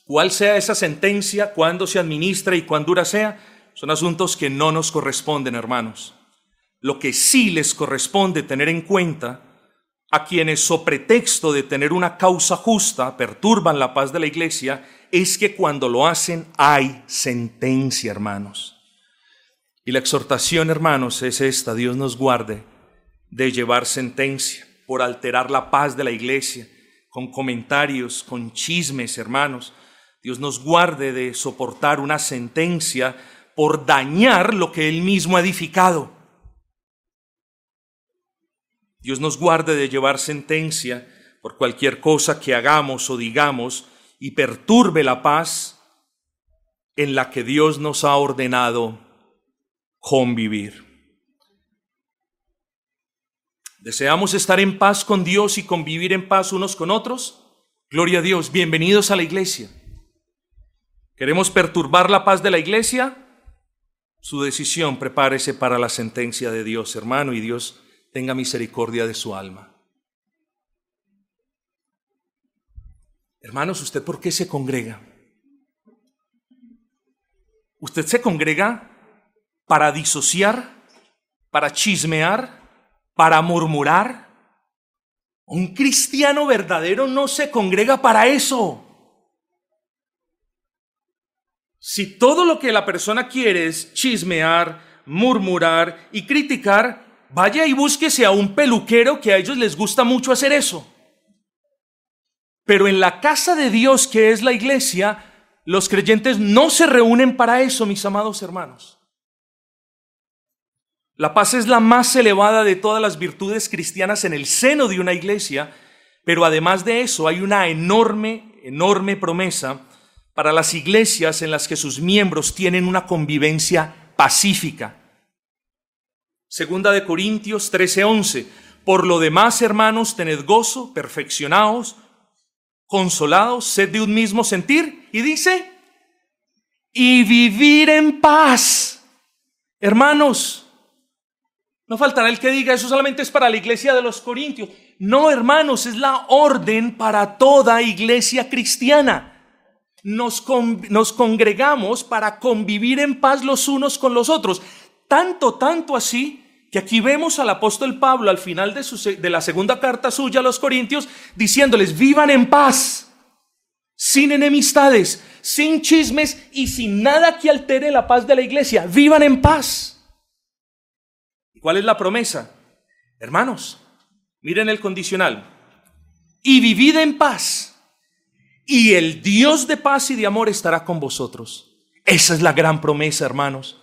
Cuál sea esa sentencia, cuándo se administra y cuán dura sea, son asuntos que no nos corresponden, hermanos. Lo que sí les corresponde tener en cuenta a quienes, so pretexto de tener una causa justa, perturban la paz de la iglesia, es que cuando lo hacen hay sentencia, hermanos. Y la exhortación, hermanos, es esta, Dios nos guarde de llevar sentencia por alterar la paz de la iglesia, con comentarios, con chismes, hermanos, Dios nos guarde de soportar una sentencia por dañar lo que Él mismo ha edificado. Dios nos guarde de llevar sentencia por cualquier cosa que hagamos o digamos y perturbe la paz en la que Dios nos ha ordenado convivir. ¿Deseamos estar en paz con Dios y convivir en paz unos con otros? Gloria a Dios, bienvenidos a la iglesia. ¿Queremos perturbar la paz de la iglesia? Su decisión, prepárese para la sentencia de Dios, hermano, y Dios tenga misericordia de su alma. Hermanos, ¿usted por qué se congrega? ¿Usted se congrega para disociar, para chismear, para murmurar? Un cristiano verdadero no se congrega para eso. Si todo lo que la persona quiere es chismear, murmurar y criticar, vaya y búsquese a un peluquero que a ellos les gusta mucho hacer eso. Pero en la casa de Dios, que es la iglesia, los creyentes no se reúnen para eso, mis amados hermanos. La paz es la más elevada de todas las virtudes cristianas en el seno de una iglesia, pero además de eso hay una enorme, enorme promesa para las iglesias en las que sus miembros tienen una convivencia pacífica. Segunda de Corintios 13:11. Por lo demás, hermanos, tened gozo, perfeccionaos, consolados, sed de un mismo sentir. Y dice, y vivir en paz. Hermanos, no faltará el que diga, eso solamente es para la iglesia de los Corintios. No, hermanos, es la orden para toda iglesia cristiana. Nos, nos, congregamos para convivir en paz los unos con los otros. Tanto, tanto así que aquí vemos al apóstol Pablo al final de, su, de la segunda carta suya a los Corintios diciéndoles, vivan en paz, sin enemistades, sin chismes y sin nada que altere la paz de la iglesia. Vivan en paz. ¿Cuál es la promesa? Hermanos, miren el condicional. Y vivid en paz. Y el Dios de paz y de amor estará con vosotros. Esa es la gran promesa, hermanos.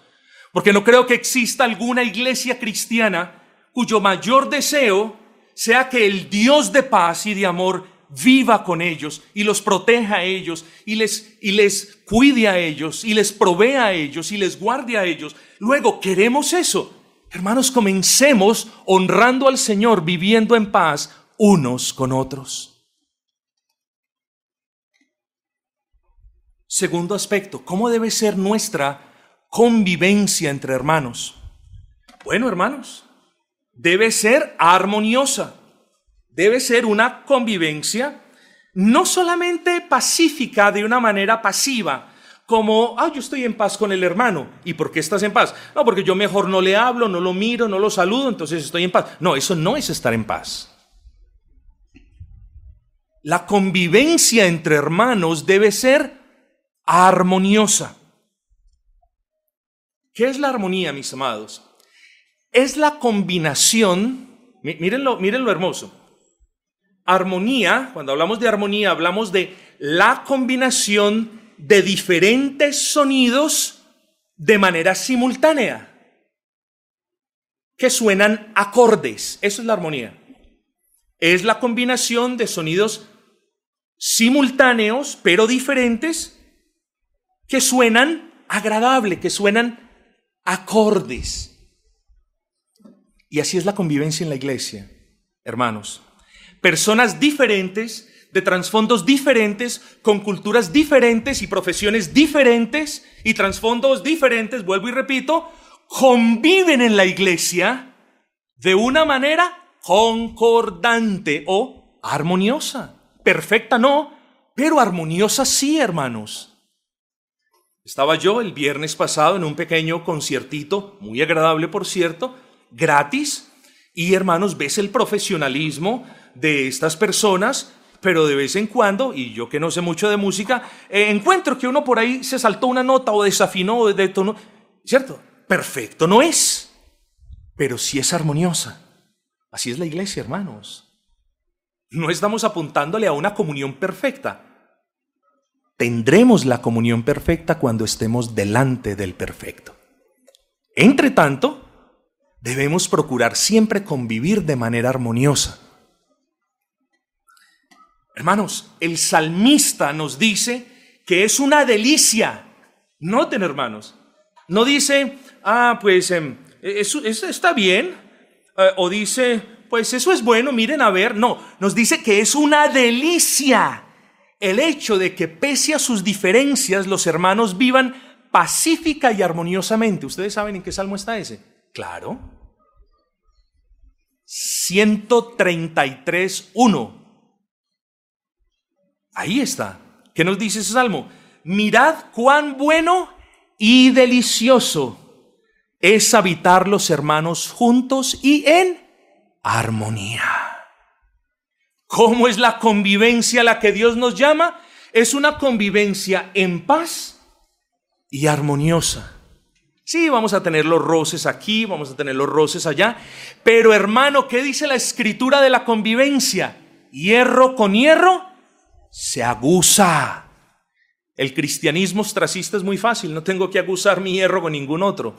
Porque no creo que exista alguna iglesia cristiana cuyo mayor deseo sea que el Dios de paz y de amor viva con ellos y los proteja a ellos y les, y les cuide a ellos y les provea a ellos y les guarde a ellos. Luego, queremos eso. Hermanos, comencemos honrando al Señor, viviendo en paz unos con otros. Segundo aspecto, ¿cómo debe ser nuestra convivencia entre hermanos? Bueno, hermanos, debe ser armoniosa, debe ser una convivencia no solamente pacífica de una manera pasiva, como, ah, yo estoy en paz con el hermano. ¿Y por qué estás en paz? No, porque yo mejor no le hablo, no lo miro, no lo saludo, entonces estoy en paz. No, eso no es estar en paz. La convivencia entre hermanos debe ser armoniosa. ¿Qué es la armonía, mis amados? Es la combinación, mírenlo, miren lo hermoso. Armonía, cuando hablamos de armonía, hablamos de la combinación de diferentes sonidos de manera simultánea, que suenan acordes. Eso es la armonía. Es la combinación de sonidos simultáneos, pero diferentes, que suenan agradable, que suenan acordes. Y así es la convivencia en la iglesia, hermanos. Personas diferentes de trasfondos diferentes, con culturas diferentes y profesiones diferentes y trasfondos diferentes, vuelvo y repito, conviven en la iglesia de una manera concordante o armoniosa. Perfecta no, pero armoniosa sí, hermanos. Estaba yo el viernes pasado en un pequeño conciertito, muy agradable por cierto, gratis, y hermanos, ves el profesionalismo de estas personas pero de vez en cuando, y yo que no sé mucho de música, eh, encuentro que uno por ahí se saltó una nota o desafinó o detonó. ¿Cierto? Perfecto no es, pero sí es armoniosa. Así es la iglesia, hermanos. No estamos apuntándole a una comunión perfecta. Tendremos la comunión perfecta cuando estemos delante del perfecto. Entre tanto, debemos procurar siempre convivir de manera armoniosa. Hermanos, el salmista nos dice que es una delicia. Noten, hermanos. No dice, ah, pues em, eso, está bien. Eh, o dice, pues eso es bueno, miren a ver. No, nos dice que es una delicia el hecho de que pese a sus diferencias los hermanos vivan pacífica y armoniosamente. ¿Ustedes saben en qué salmo está ese? Claro. 133.1. Ahí está. ¿Qué nos dice ese salmo? Mirad cuán bueno y delicioso es habitar los hermanos juntos y en armonía. ¿Cómo es la convivencia a la que Dios nos llama? Es una convivencia en paz y armoniosa. Sí, vamos a tener los roces aquí, vamos a tener los roces allá, pero hermano, ¿qué dice la escritura de la convivencia? Hierro con hierro se aguza. El cristianismo ostracista es muy fácil, no tengo que aguzar mi hierro con ningún otro.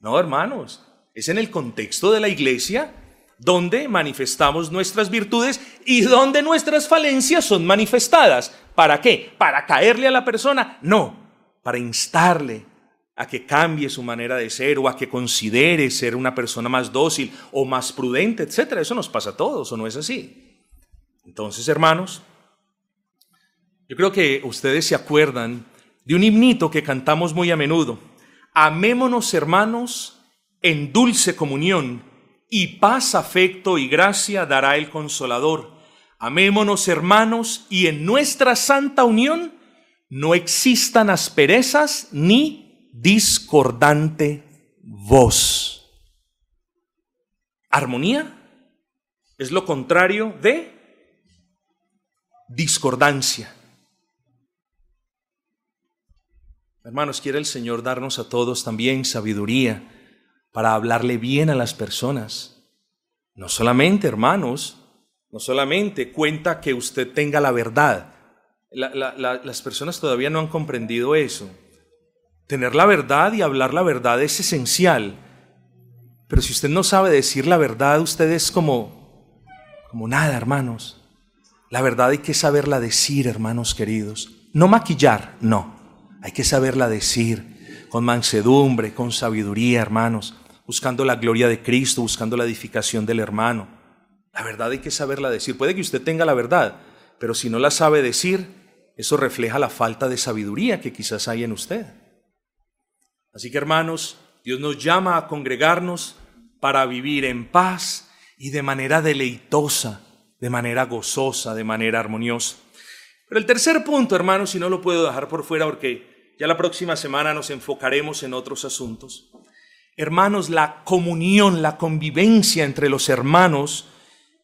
No, hermanos, es en el contexto de la iglesia donde manifestamos nuestras virtudes y donde nuestras falencias son manifestadas. ¿Para qué? ¿Para caerle a la persona? No, para instarle a que cambie su manera de ser o a que considere ser una persona más dócil o más prudente, etc. Eso nos pasa a todos, ¿o no es así? Entonces, hermanos, yo creo que ustedes se acuerdan de un himnito que cantamos muy a menudo. Amémonos, hermanos, en dulce comunión y paz, afecto y gracia dará el consolador. Amémonos hermanos y en nuestra santa unión no existan asperezas ni discordante voz. Armonía es lo contrario de discordancia. Hermanos, quiere el Señor darnos a todos también sabiduría para hablarle bien a las personas. No solamente, hermanos, no solamente cuenta que usted tenga la verdad. las personas todavía no han comprendido eso. Tener la verdad y hablar la verdad es esencial. Pero si usted no sabe decir la verdad, usted es como, como nada, hermanos. La verdad hay que saberla decir, hermanos queridos. No maquillar, no. Hay que saberla decir con mansedumbre, con sabiduría, hermanos buscando la gloria de Cristo, buscando la edificación del hermano. La verdad hay que saberla decir. Puede que usted tenga la verdad, pero si no la sabe decir, eso refleja la falta de sabiduría que quizás hay en usted. Así que hermanos, Dios nos llama a congregarnos para vivir en paz y de manera deleitosa, de manera gozosa, de manera armoniosa. Pero el tercer punto, hermanos, si no lo puedo dejar por fuera porque ya la próxima semana nos enfocaremos en otros asuntos, Hermanos, la comunión, la convivencia entre los hermanos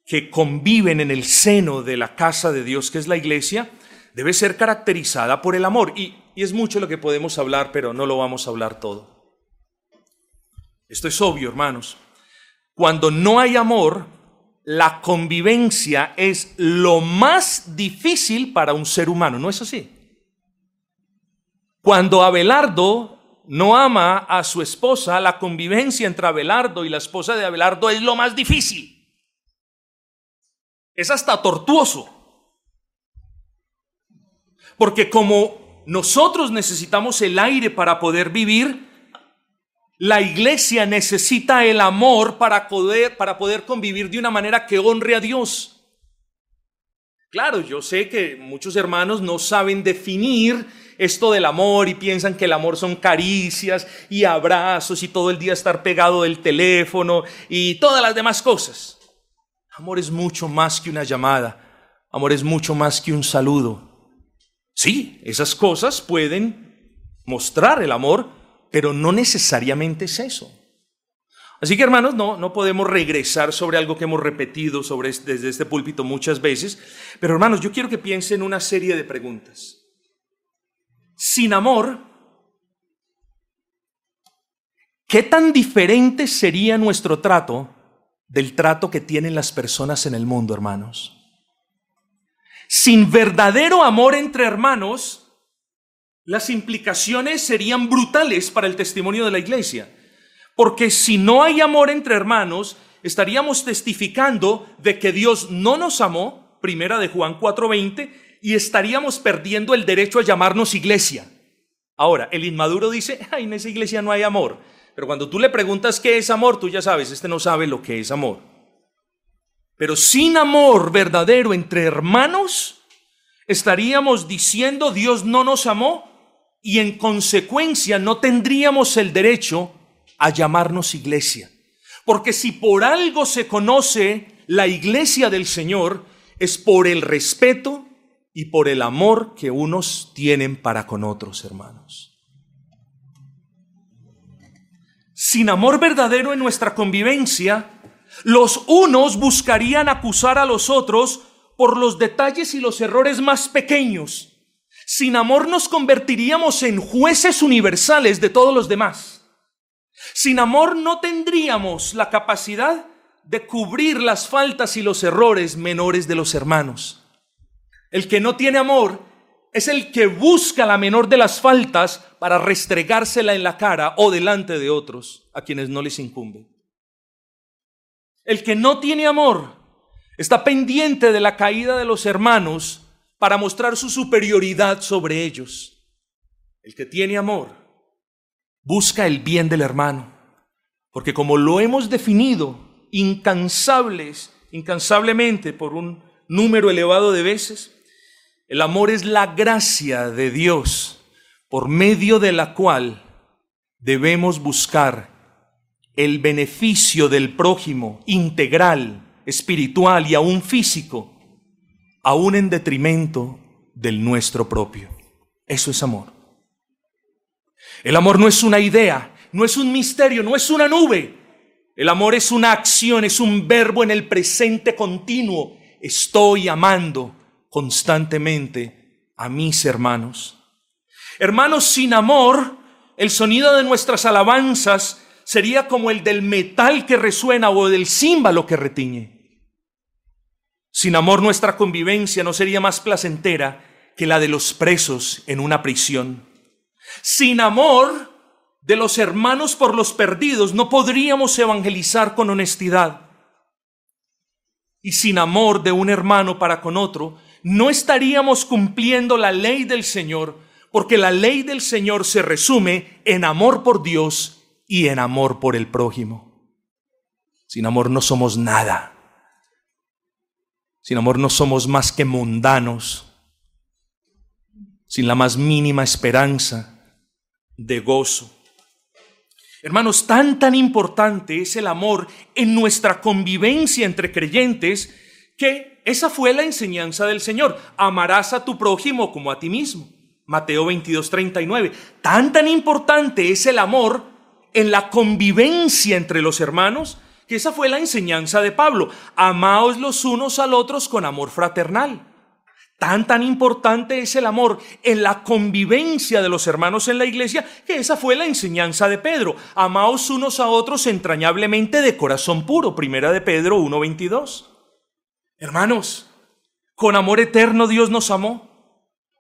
que conviven en el seno de la casa de Dios, que es la iglesia, debe ser caracterizada por el amor. Y, es mucho lo que podemos hablar, pero no lo vamos a hablar todo. Esto es obvio, hermanos. Cuando no hay amor, la convivencia es lo más difícil para un ser humano, ¿no es así? Cuando Abelardo no ama a su esposa, la convivencia entre Abelardo y la esposa de Abelardo es lo más difícil. Es hasta tortuoso. Porque como nosotros necesitamos el aire para poder vivir, la iglesia necesita el amor para poder, para poder convivir de una manera que honre a Dios. Claro, yo sé que muchos hermanos no saben definir esto del amor y piensan que el amor son caricias y abrazos y todo el día estar pegado del teléfono y todas las demás cosas. Amor es mucho más que una llamada. Amor es mucho más que un saludo. Sí, esas cosas pueden mostrar el amor, pero no necesariamente es eso. Así que hermanos, no, no podemos regresar sobre algo que hemos repetido sobre desde este púlpito muchas veces, pero hermanos, yo quiero que piensen en una serie de preguntas. Sin amor, ¿qué tan diferente sería nuestro trato del trato que tienen las personas en el mundo, hermanos? Sin verdadero amor entre hermanos, las implicaciones serían brutales para el testimonio de la iglesia. Porque si no hay amor entre hermanos, estaríamos testificando de que Dios no nos amó, primera de Juan 4:20, y estaríamos perdiendo el derecho a llamarnos iglesia. Ahora, el inmaduro dice, ay, en esa iglesia no hay amor. Pero cuando tú le preguntas qué es amor, tú ya sabes, este no sabe lo que es amor. Pero sin amor verdadero entre hermanos, estaríamos diciendo Dios no nos amó y en consecuencia no tendríamos el derecho a llamarnos iglesia. Porque si por algo se conoce la iglesia del Señor, es por el respeto y por el amor que unos tienen para con otros hermanos. Sin amor verdadero en nuestra convivencia, los unos buscarían acusar a los otros por los detalles y los errores más pequeños. Sin amor nos convertiríamos en jueces universales de todos los demás. Sin amor no tendríamos la capacidad de cubrir las faltas y los errores menores de los hermanos. El que no tiene amor es el que busca la menor de las faltas para restregársela en la cara o delante de otros a quienes no les incumbe. El que no tiene amor está pendiente de la caída de los hermanos para mostrar su superioridad sobre ellos. El que tiene amor busca el bien del hermano, porque como lo hemos definido incansables, incansablemente por un número elevado de veces, el amor es la gracia de Dios por medio de la cual debemos buscar el beneficio del prójimo integral, espiritual y aún físico, aún en detrimento del nuestro propio. Eso es amor. El amor no es una idea, no es un misterio, no es una nube. El amor es una acción, es un verbo en el presente continuo. Estoy amando constantemente a mis hermanos. Hermanos, sin amor, el sonido de nuestras alabanzas sería como el del metal que resuena o del címbalo que retiñe. Sin amor nuestra convivencia no sería más placentera que la de los presos en una prisión. Sin amor de los hermanos por los perdidos no podríamos evangelizar con honestidad. Y sin amor de un hermano para con otro no estaríamos cumpliendo la ley del Señor, porque la ley del Señor se resume en amor por Dios y en amor por el prójimo. Sin amor no somos nada. Sin amor no somos más que mundanos, sin la más mínima esperanza de gozo. Hermanos, tan tan importante es el amor en nuestra convivencia entre creyentes que esa fue la enseñanza del Señor. Amarás a tu prójimo como a ti mismo. Mateo 22, 39. Tan, tan importante es el amor en la convivencia entre los hermanos que esa fue la enseñanza de Pablo. Amaos los unos al otros con amor fraternal. Tan, tan importante es el amor en la convivencia de los hermanos en la iglesia que esa fue la enseñanza de Pedro. Amaos unos a otros entrañablemente de corazón puro. Primera de Pedro 1.22. Hermanos, con amor eterno Dios nos amó.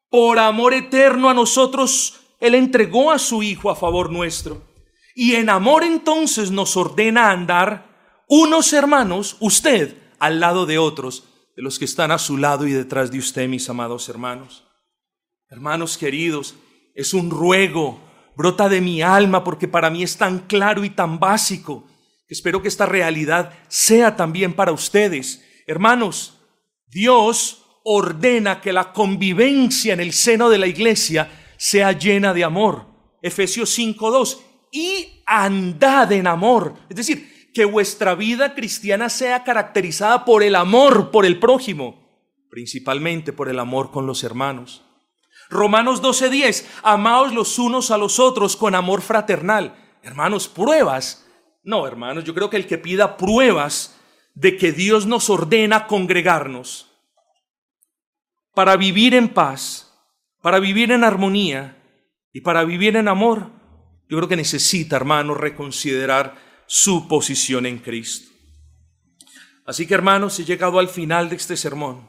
Por amor eterno a nosotros Él entregó a su Hijo a favor nuestro. Y en amor entonces nos ordena andar unos hermanos, usted al lado de otros, de los que están a su lado y detrás de usted, mis amados hermanos. Hermanos queridos, es un ruego, brota de mi alma porque para mí es tan claro y tan básico. Espero que esta realidad sea también para ustedes Hermanos, Dios ordena que la convivencia en el seno de la iglesia sea llena de amor. Efesios 5.2. Y andad en amor. Es decir, que vuestra vida cristiana sea caracterizada por el amor por el prójimo, principalmente por el amor con los hermanos. Romanos 12:10, amaos los unos a los otros con amor fraternal. Hermanos, pruebas. No, hermanos, yo creo que el que pida pruebas de que Dios nos ordena congregarnos para vivir en paz, para vivir en armonía y para vivir en amor, yo creo que necesita, hermanos, reconsiderar su posición en Cristo. Así que, hermanos, he llegado al final de este sermón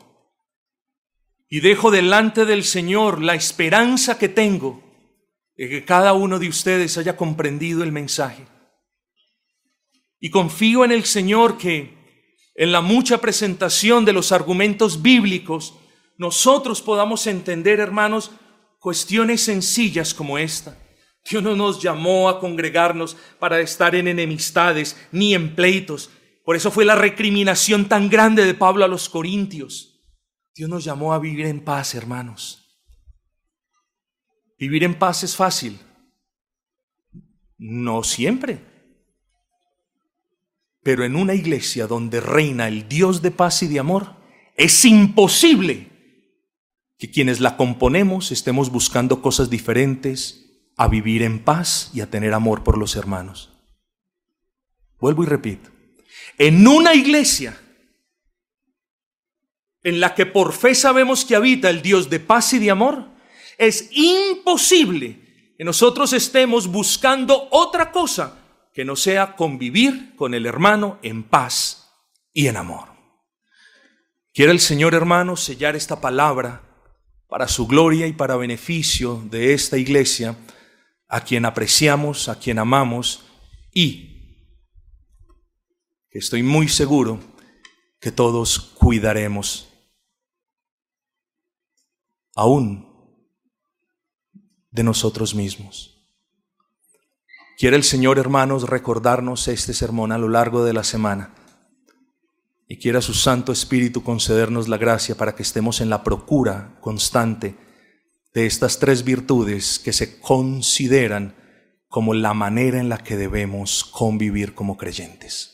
y dejo delante del Señor la esperanza que tengo de que cada uno de ustedes haya comprendido el mensaje. Y confío en el Señor que en la mucha presentación de los argumentos bíblicos, nosotros podamos entender, hermanos, cuestiones sencillas como esta. Dios no nos llamó a congregarnos para estar en enemistades ni en pleitos. Por eso fue la recriminación tan grande de Pablo a los Corintios. Dios nos llamó a vivir en paz, hermanos. Vivir en paz es fácil. No siempre. Pero en una iglesia donde reina el Dios de paz y de amor, es imposible que quienes la componemos estemos buscando cosas diferentes a vivir en paz y a tener amor por los hermanos. Vuelvo y repito. En una iglesia en la que por fe sabemos que habita el Dios de paz y de amor, es imposible que nosotros estemos buscando otra cosa que no sea convivir con el hermano en paz y en amor. Quiera el Señor, hermano, sellar esta palabra para su gloria y para beneficio de esta iglesia, a quien apreciamos, a quien amamos y que estoy muy seguro que todos cuidaremos. Aún de nosotros mismos. Quiere el Señor, hermanos, recordarnos este sermón a lo largo de la semana y quiera su Santo Espíritu concedernos la gracia para que estemos en la procura constante de estas tres virtudes que se consideran como la manera en la que debemos convivir como creyentes.